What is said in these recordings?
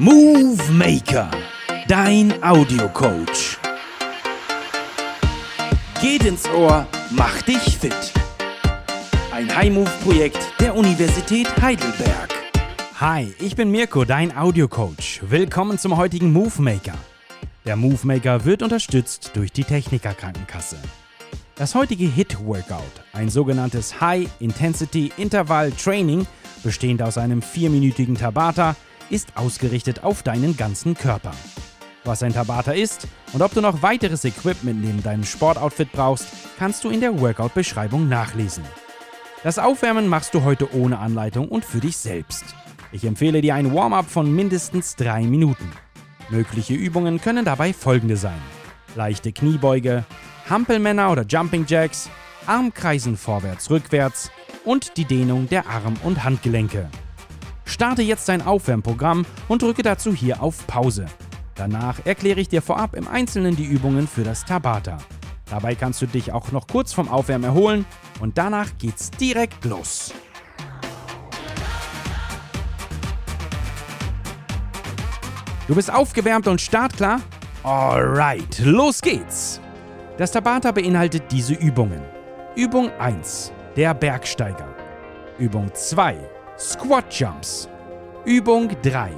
Movie Maker, dein Audiocoach. Geht ins Ohr, mach dich fit. Ein High-Move-Projekt der Universität Heidelberg. Hi, ich bin Mirko, dein Audiocoach. Willkommen zum heutigen Move Maker. Der Move Maker wird unterstützt durch die Techniker Krankenkasse. Das heutige HIT-Workout, ein sogenanntes High Intensity Interval Training, bestehend aus einem vierminütigen Tabata, ist ausgerichtet auf deinen ganzen Körper. Was ein Tabata ist und ob du noch weiteres Equipment neben deinem Sportoutfit brauchst, kannst du in der Workout-Beschreibung nachlesen. Das Aufwärmen machst du heute ohne Anleitung und für dich selbst. Ich empfehle dir ein Warm-up von mindestens drei Minuten. Mögliche Übungen können dabei folgende sein: leichte Kniebeuge, Hampelmänner oder Jumping Jacks, Armkreisen vorwärts-rückwärts und die Dehnung der Arm- und Handgelenke. Starte jetzt dein Aufwärmprogramm und drücke dazu hier auf Pause. Danach erkläre ich dir vorab im Einzelnen die Übungen für das Tabata. Dabei kannst du dich auch noch kurz vom Aufwärmen erholen und danach geht's direkt los. Du bist aufgewärmt und startklar? Alright, los geht's! Das Tabata beinhaltet diese Übungen. Übung 1, der Bergsteiger. Übung 2, Squat Jumps. Übung 3.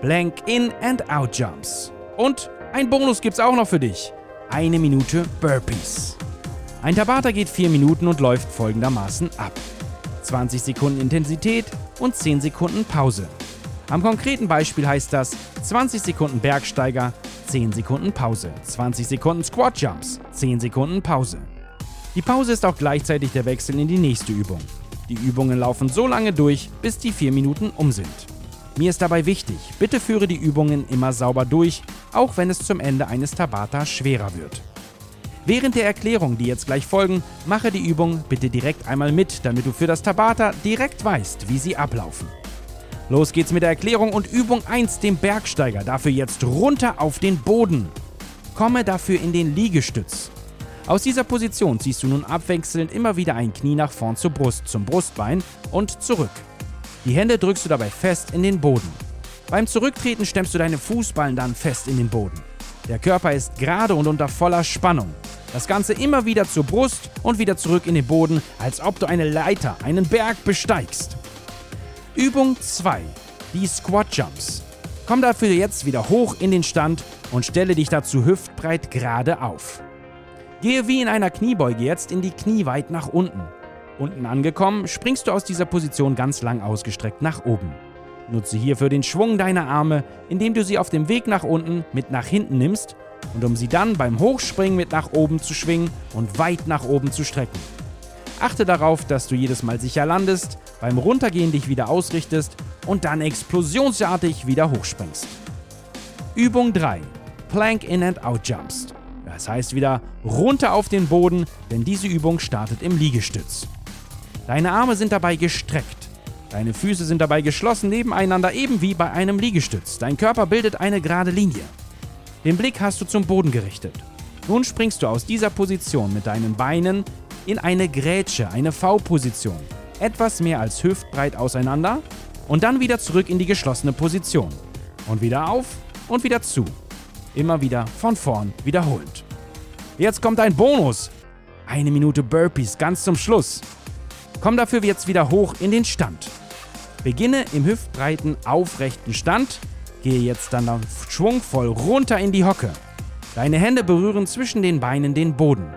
Blank In and Out Jumps. Und ein Bonus gibt's auch noch für dich. Eine Minute Burpees. Ein Tabata geht 4 Minuten und läuft folgendermaßen ab. 20 Sekunden Intensität und 10 Sekunden Pause. Am konkreten Beispiel heißt das 20 Sekunden Bergsteiger, 10 Sekunden Pause, 20 Sekunden Squat Jumps, 10 Sekunden Pause. Die Pause ist auch gleichzeitig der Wechsel in die nächste Übung. Die Übungen laufen so lange durch, bis die 4 Minuten um sind. Mir ist dabei wichtig, bitte führe die Übungen immer sauber durch, auch wenn es zum Ende eines Tabata schwerer wird. Während der Erklärung, die jetzt gleich folgen, mache die Übung bitte direkt einmal mit, damit du für das Tabata direkt weißt, wie sie ablaufen. Los geht's mit der Erklärung und Übung 1, dem Bergsteiger. Dafür jetzt runter auf den Boden. Komme dafür in den Liegestütz. Aus dieser Position ziehst du nun abwechselnd immer wieder ein Knie nach vorn zur Brust, zum Brustbein und zurück. Die Hände drückst du dabei fest in den Boden. Beim Zurücktreten stemmst du deine Fußballen dann fest in den Boden. Der Körper ist gerade und unter voller Spannung. Das Ganze immer wieder zur Brust und wieder zurück in den Boden, als ob du eine Leiter, einen Berg besteigst. Übung 2. Die Squat Jumps. Komm dafür jetzt wieder hoch in den Stand und stelle dich dazu hüftbreit gerade auf. Gehe wie in einer Kniebeuge jetzt in die Knie weit nach unten. Unten angekommen, springst du aus dieser Position ganz lang ausgestreckt nach oben. Nutze hierfür den Schwung deiner Arme, indem du sie auf dem Weg nach unten mit nach hinten nimmst und um sie dann beim Hochspringen mit nach oben zu schwingen und weit nach oben zu strecken. Achte darauf, dass du jedes Mal sicher landest, beim Runtergehen dich wieder ausrichtest und dann explosionsartig wieder hochspringst. Übung 3. Plank In and Out Jumps. Das heißt wieder runter auf den Boden, denn diese Übung startet im Liegestütz. Deine Arme sind dabei gestreckt. Deine Füße sind dabei geschlossen nebeneinander, eben wie bei einem Liegestütz. Dein Körper bildet eine gerade Linie. Den Blick hast du zum Boden gerichtet. Nun springst du aus dieser Position mit deinen Beinen in eine Grätsche, eine V-Position, etwas mehr als hüftbreit auseinander und dann wieder zurück in die geschlossene Position. Und wieder auf und wieder zu. Immer wieder von vorn wiederholend. Jetzt kommt ein Bonus. Eine Minute Burpees ganz zum Schluss. Komm dafür jetzt wieder hoch in den Stand. Beginne im hüftbreiten, aufrechten Stand. Gehe jetzt dann schwungvoll runter in die Hocke. Deine Hände berühren zwischen den Beinen den Boden.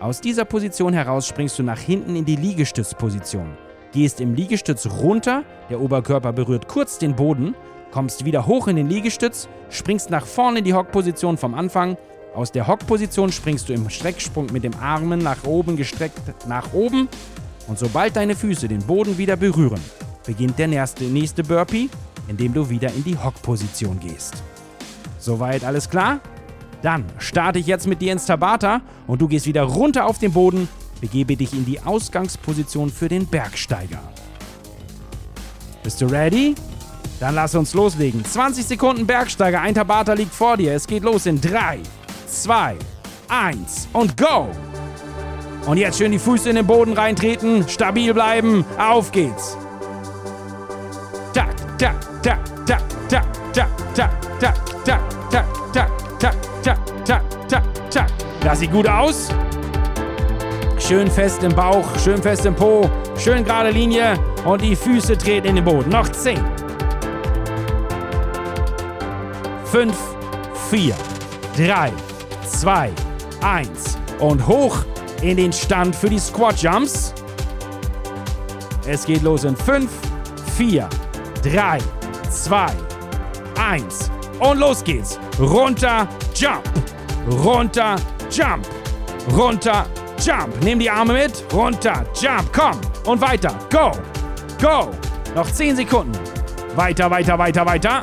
Aus dieser Position heraus springst du nach hinten in die Liegestützposition. Gehst im Liegestütz runter, der Oberkörper berührt kurz den Boden kommst wieder hoch in den Liegestütz, springst nach vorne in die Hockposition vom Anfang. Aus der Hockposition springst du im Strecksprung mit dem Armen nach oben gestreckt nach oben. Und sobald deine Füße den Boden wieder berühren, beginnt der nächste, nächste Burpee, indem du wieder in die Hockposition gehst. Soweit alles klar? Dann starte ich jetzt mit dir ins Tabata und du gehst wieder runter auf den Boden, begebe dich in die Ausgangsposition für den Bergsteiger. Bist du ready? Dann lass uns loslegen. 20 Sekunden Bergsteiger, ein Tabata liegt vor dir. Es geht los in 3, 2, 1 und go! Und jetzt schön die Füße in den Boden reintreten, stabil bleiben, auf geht's. Takt. ta, ta, ta, ta, ta, ta, ta, ta, ta, ta, ta, ta, ta, ta, ta. Das sieht gut aus. Schön fest im Bauch, schön fest im Po, schön gerade Linie und die Füße treten in den Boden. Noch 10. 5, 4, 3, 2, 1 und hoch in den Stand für die Squat Jumps. Es geht los in 5, 4, 3, 2, 1 und los geht's. Runter, Jump, runter, Jump, runter, Jump. Nimm die Arme mit, runter, Jump, komm und weiter. Go, go. Noch 10 Sekunden. Weiter, weiter, weiter, weiter.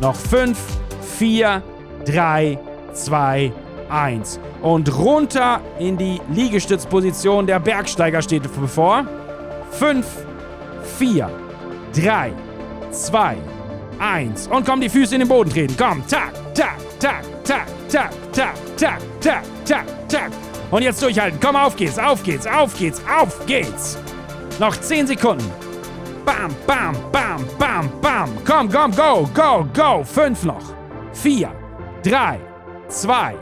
Noch 5, 4, 3, 2, 1. Und runter in die Liegestützposition. Der Bergsteiger steht bevor. 5, 4, 3, 2, 1. Und komm, die Füße in den Boden treten. Komm, tak, tak, tak, tak, tak, tak, tak, tak, tak, tak. Und jetzt durchhalten. Komm, auf geht's, auf geht's, auf geht's, auf geht's. Noch 10 Sekunden. Bam, bam, bam, bam, bam. Komm, komm, go, go, go. Fünf noch. Vier, drei, zwei,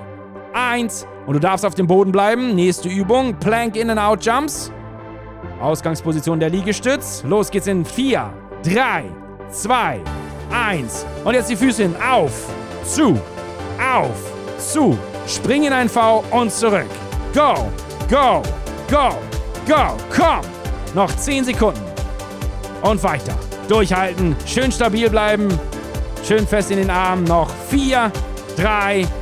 eins. Und du darfst auf dem Boden bleiben. Nächste Übung. Plank In and Out Jumps. Ausgangsposition der Liegestütz. Los geht's in vier, drei, zwei, eins. Und jetzt die Füße hin. Auf, zu, auf, zu. Spring in ein V und zurück. Go, go, go, go. Komm. Noch zehn Sekunden. Und weiter. Durchhalten. Schön stabil bleiben. Schön fest in den Armen. Noch 4, 3, 2,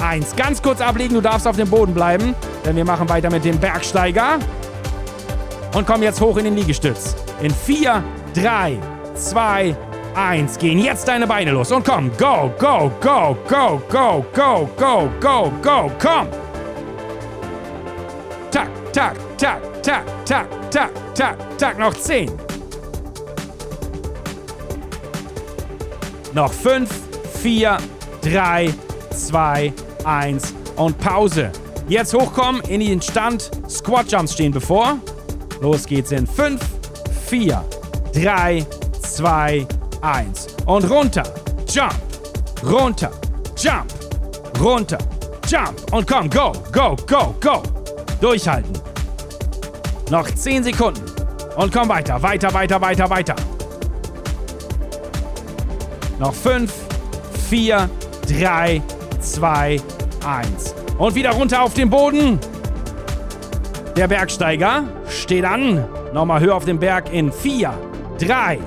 1. Ganz kurz ablegen. Du darfst auf dem Boden bleiben. Denn wir machen weiter mit dem Bergsteiger. Und komm jetzt hoch in den Liegestütz. In 4, 3, 2, 1. Gehen jetzt deine Beine los. Und komm. Go, go, go, go, go, go, go, go, go. Komm. Tak, tak, tak, tak, tak, tak, tak, tak. Noch 10. Noch 5, 4, 3, 2, 1 und Pause. Jetzt hochkommen in den Stand. Squat Jumps stehen bevor. Los geht's in 5, 4, 3, 2, 1. Und runter. Jump. Runter. Jump. Runter. Jump. Und komm, go, go, go, go. Durchhalten. Noch 10 Sekunden. Und komm weiter, weiter, weiter, weiter, weiter. Noch 5, 4, 3, 2, 1. Und wieder runter auf den Boden. Der Bergsteiger steht an. Nochmal höher auf den Berg in 4, 3,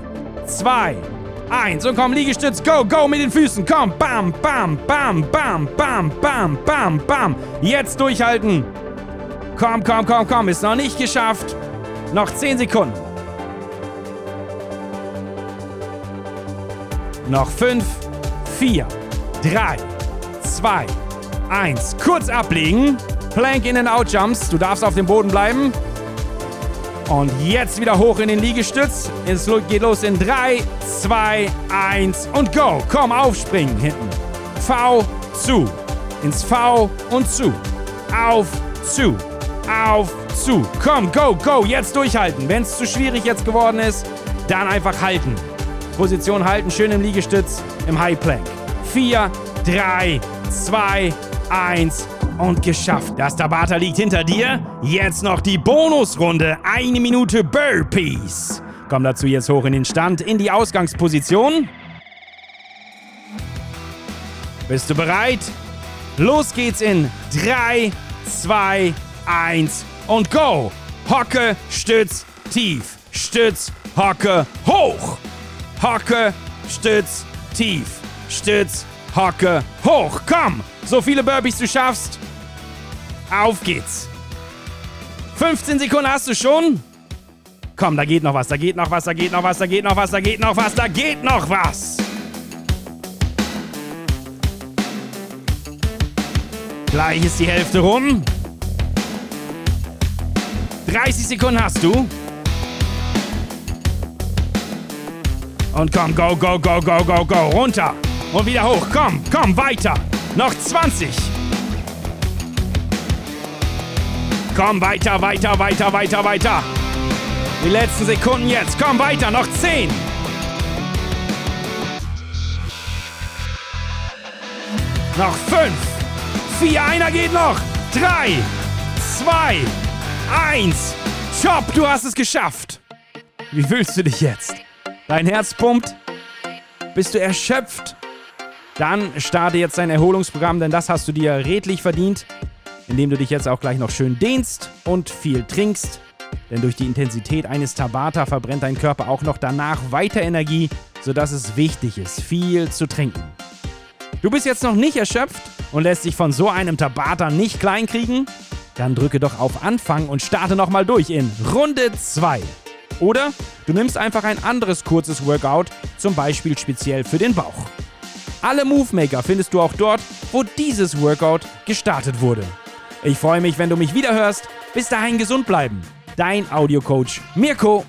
2, 1. Und komm, Liegestütz, go, go mit den Füßen. Komm, bam, bam, bam, bam, bam, bam, bam, bam. Jetzt durchhalten. Komm, komm, komm, komm. Ist noch nicht geschafft. Noch 10 Sekunden. Noch 5, 4, 3, 2, 1. Kurz ablegen. Plank in and out Jumps. Du darfst auf dem Boden bleiben. Und jetzt wieder hoch in den Liegestütz. Es geht los in 3, 2, 1 und go. Komm, aufspringen hinten. V, zu. Ins V und zu. Auf, zu. Auf, zu. Komm, go, go. Jetzt durchhalten. Wenn es zu schwierig jetzt geworden ist, dann einfach halten. Position halten, schön im Liegestütz, im High Plank. 4, 3, 2, 1 und geschafft. Das Tabata liegt hinter dir. Jetzt noch die Bonusrunde. Eine Minute Burpees. Komm dazu jetzt hoch in den Stand, in die Ausgangsposition. Bist du bereit? Los geht's in 3, 2, 1 und go! Hocke, Stütz, tief. Stütz, Hocke, hoch. Hocke, Stütz, tief. Stütz, Hocke, hoch. Komm! So viele Burpees du schaffst. Auf geht's. 15 Sekunden hast du schon. Komm, da geht noch was, da geht noch was, da geht noch was, da geht noch was, da geht noch was, da geht noch was. Gleich ist die Hälfte rum. 30 Sekunden hast du. Und komm, go, go, go, go, go, go. Runter. Und wieder hoch. Komm, komm, weiter. Noch 20. Komm, weiter, weiter, weiter, weiter, weiter. Die letzten Sekunden jetzt. Komm weiter, noch 10. Noch 5. 4, einer geht noch. 3, 2, 1. Chop, du hast es geschafft. Wie fühlst du dich jetzt? Dein Herz pumpt? Bist du erschöpft? Dann starte jetzt dein Erholungsprogramm, denn das hast du dir redlich verdient, indem du dich jetzt auch gleich noch schön dehnst und viel trinkst. Denn durch die Intensität eines Tabata verbrennt dein Körper auch noch danach weiter Energie, sodass es wichtig ist, viel zu trinken. Du bist jetzt noch nicht erschöpft und lässt dich von so einem Tabata nicht kleinkriegen? Dann drücke doch auf Anfang und starte nochmal durch in Runde 2. Oder du nimmst einfach ein anderes kurzes Workout, zum Beispiel speziell für den Bauch. Alle Movemaker findest du auch dort, wo dieses Workout gestartet wurde. Ich freue mich, wenn du mich wieder hörst. Bis dahin gesund bleiben. Dein Audiocoach Mirko.